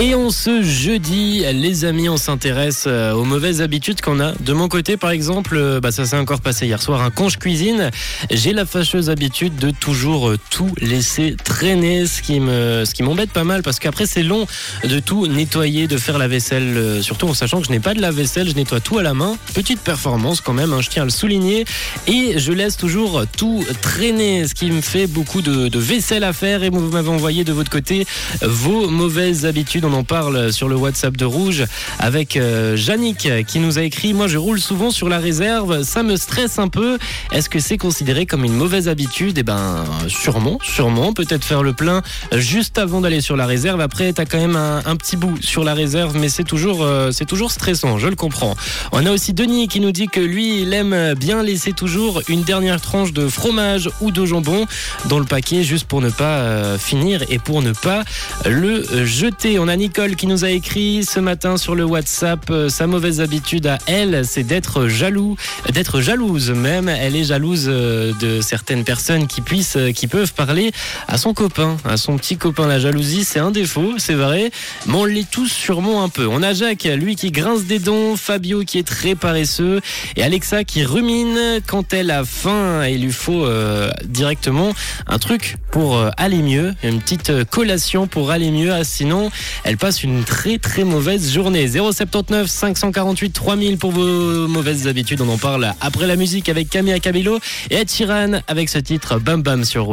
Et on se jeudi, les amis, on s'intéresse euh, aux mauvaises habitudes qu'on a. De mon côté, par exemple, euh, bah, ça s'est encore passé hier soir, un je cuisine, j'ai la fâcheuse habitude de toujours euh, tout laisser traîner, ce qui me, ce qui m'embête pas mal parce qu'après c'est long de tout nettoyer, de faire la vaisselle, surtout en sachant que je n'ai pas de la vaisselle, je nettoie tout à la main. Petite performance quand même, hein, je tiens à le souligner. Et je laisse toujours tout traîner, ce qui me fait beaucoup de vaisselle à faire. Et vous m'avez envoyé de votre côté vos mauvaises habitudes on en parle sur le WhatsApp de Rouge avec euh, qui nous a écrit Moi je roule souvent sur la réserve, ça me stresse un peu. Est-ce que c'est considéré comme une mauvaise habitude? Eh ben sûrement, sûrement. Peut-être faire le plein juste avant d'aller sur la réserve. Après, tu as quand même un, petit bout sur la réserve, mais c'est toujours, euh, c'est toujours stressant, je le comprends. On a aussi Denis qui nous dit que lui, il aime bien laisser toujours une dernière tranche de fromage ou de jambon dans le paquet juste pour ne pas euh, finir et pour ne pas le jeter. Nicole qui nous a écrit ce matin sur le WhatsApp euh, sa mauvaise habitude à elle, c'est d'être jaloux, d'être jalouse même. Elle est jalouse euh, de certaines personnes qui puissent, euh, qui peuvent parler à son copain, à son petit copain. La jalousie, c'est un défaut, c'est vrai, mais on l'est tous sûrement un peu. On a Jacques, lui qui grince des dents, Fabio qui est très paresseux et Alexa qui rumine quand elle a faim. Il lui faut directement un truc pour aller mieux, une petite collation pour aller mieux. Ah, sinon, elle passe une très très mauvaise journée. 079 548 3000 pour vos mauvaises habitudes. On en parle après la musique avec Camille Cabello et Ed Sheeran avec ce titre Bam Bam sur